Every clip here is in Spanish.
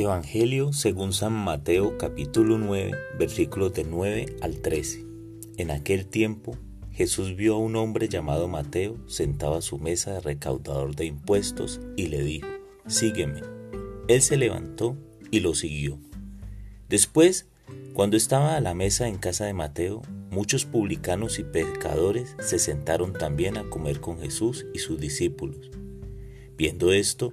Evangelio según San Mateo capítulo 9 versículos de 9 al 13. En aquel tiempo Jesús vio a un hombre llamado Mateo sentado a su mesa de recaudador de impuestos y le dijo, Sígueme. Él se levantó y lo siguió. Después, cuando estaba a la mesa en casa de Mateo, muchos publicanos y pecadores se sentaron también a comer con Jesús y sus discípulos. Viendo esto,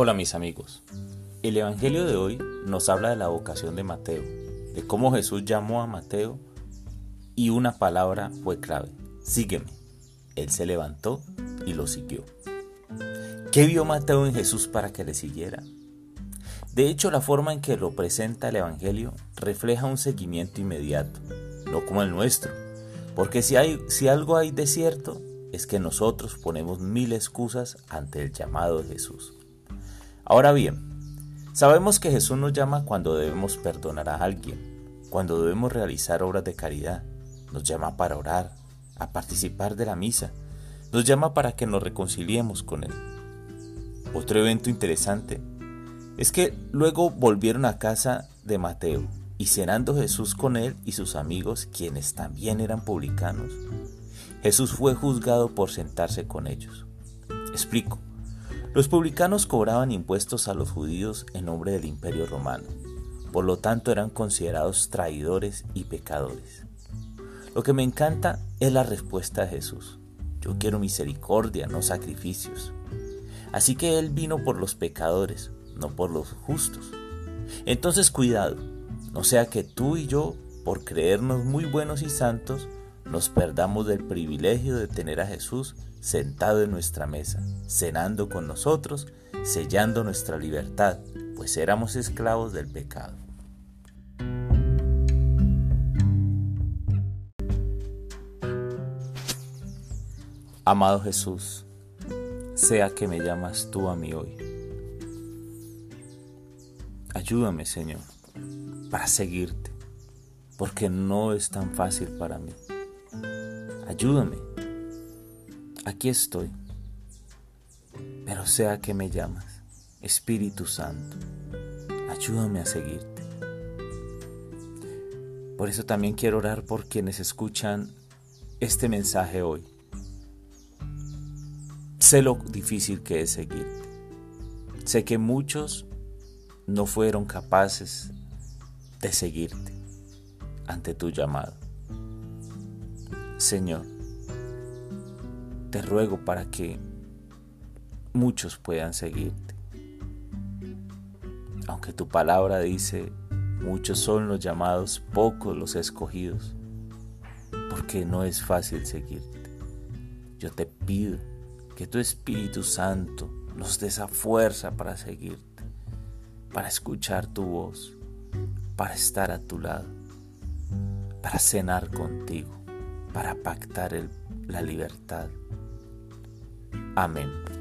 Hola mis amigos. El Evangelio de hoy nos habla de la vocación de Mateo, de cómo Jesús llamó a Mateo y una palabra fue clave, sígueme. Él se levantó y lo siguió. ¿Qué vio Mateo en Jesús para que le siguiera? De hecho, la forma en que lo presenta el Evangelio refleja un seguimiento inmediato, no como el nuestro, porque si, si algo hay de cierto, es que nosotros ponemos mil excusas ante el llamado de Jesús. Ahora bien, sabemos que Jesús nos llama cuando debemos perdonar a alguien, cuando debemos realizar obras de caridad, nos llama para orar, a participar de la misa, nos llama para que nos reconciliemos con Él. Otro evento interesante es que luego volvieron a casa de Mateo y cenando Jesús con él y sus amigos, quienes también eran publicanos, Jesús fue juzgado por sentarse con ellos. Explico. Los publicanos cobraban impuestos a los judíos en nombre del imperio romano, por lo tanto eran considerados traidores y pecadores. Lo que me encanta es la respuesta de Jesús. Yo quiero misericordia, no sacrificios. Así que Él vino por los pecadores, no por los justos. Entonces cuidado, no sea que tú y yo, por creernos muy buenos y santos, nos perdamos del privilegio de tener a Jesús sentado en nuestra mesa, cenando con nosotros, sellando nuestra libertad, pues éramos esclavos del pecado. Amado Jesús, sea que me llamas tú a mí hoy. Ayúdame, Señor, para seguirte, porque no es tan fácil para mí. Ayúdame aquí estoy. Pero sea que me llamas, Espíritu Santo, ayúdame a seguirte. Por eso también quiero orar por quienes escuchan este mensaje hoy. Sé lo difícil que es seguirte. Sé que muchos no fueron capaces de seguirte ante tu llamado. Señor, te ruego para que muchos puedan seguirte. Aunque tu palabra dice, muchos son los llamados, pocos los escogidos, porque no es fácil seguirte. Yo te pido que tu Espíritu Santo nos dé esa fuerza para seguirte, para escuchar tu voz, para estar a tu lado, para cenar contigo, para pactar la libertad Amén.